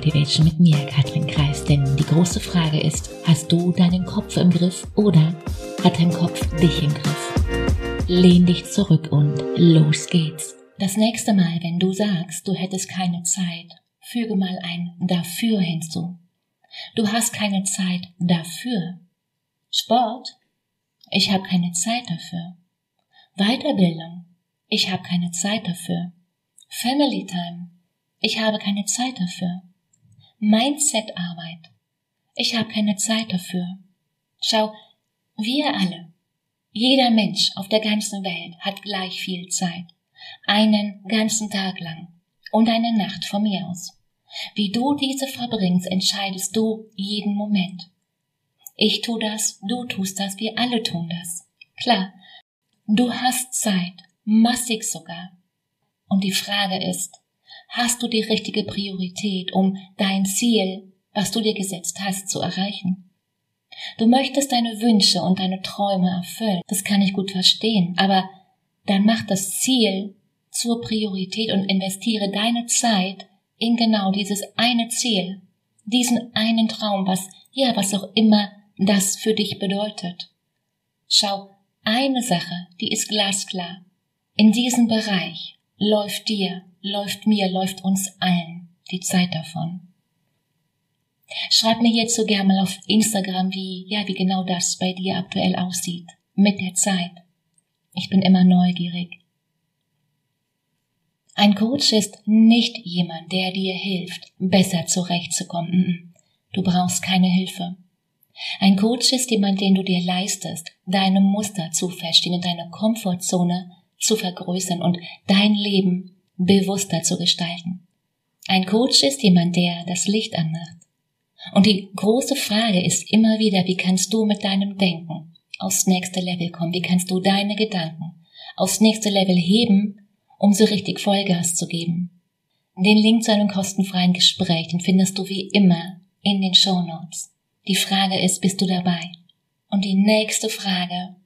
Motivation mit mir, Katrin Kreis. Denn die große Frage ist, hast du deinen Kopf im Griff oder hat dein Kopf dich im Griff? Lehn dich zurück und los geht's. Das nächste Mal, wenn du sagst, du hättest keine Zeit, füge mal ein dafür hinzu. Du hast keine Zeit dafür. Sport? Ich habe keine Zeit dafür. Weiterbildung? Ich habe keine Zeit dafür. Family Time? Ich habe keine Zeit dafür. Mindset-Arbeit. Ich habe keine Zeit dafür. Schau, wir alle, jeder Mensch auf der ganzen Welt hat gleich viel Zeit. Einen ganzen Tag lang und eine Nacht von mir aus. Wie du diese verbringst, entscheidest du jeden Moment. Ich tu das, du tust das, wir alle tun das. Klar, du hast Zeit, massig sogar. Und die Frage ist, Hast du die richtige Priorität, um dein Ziel, was du dir gesetzt hast, zu erreichen? Du möchtest deine Wünsche und deine Träume erfüllen. Das kann ich gut verstehen. Aber dann mach das Ziel zur Priorität und investiere deine Zeit in genau dieses eine Ziel, diesen einen Traum, was, ja, was auch immer das für dich bedeutet. Schau, eine Sache, die ist glasklar. In diesem Bereich läuft dir läuft mir, läuft uns allen die Zeit davon. Schreib mir jetzt so gern mal auf Instagram, wie, ja, wie genau das bei dir aktuell aussieht. Mit der Zeit. Ich bin immer neugierig. Ein Coach ist nicht jemand, der dir hilft, besser zurechtzukommen. Du brauchst keine Hilfe. Ein Coach ist jemand, den du dir leistest, deine Muster zu verstehen und deine Komfortzone zu vergrößern und dein Leben bewusster zu gestalten. Ein Coach ist jemand, der das Licht anmacht. Und die große Frage ist immer wieder, wie kannst du mit deinem Denken aufs nächste Level kommen? Wie kannst du deine Gedanken aufs nächste Level heben, um so richtig Vollgas zu geben? Den Link zu einem kostenfreien Gespräch, den findest du wie immer in den Show Notes. Die Frage ist, bist du dabei? Und die nächste Frage,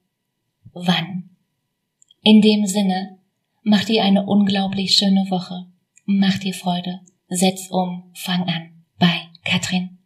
wann? In dem Sinne, Mach dir eine unglaublich schöne Woche. Mach dir Freude. Setz um. Fang an. Bei Katrin.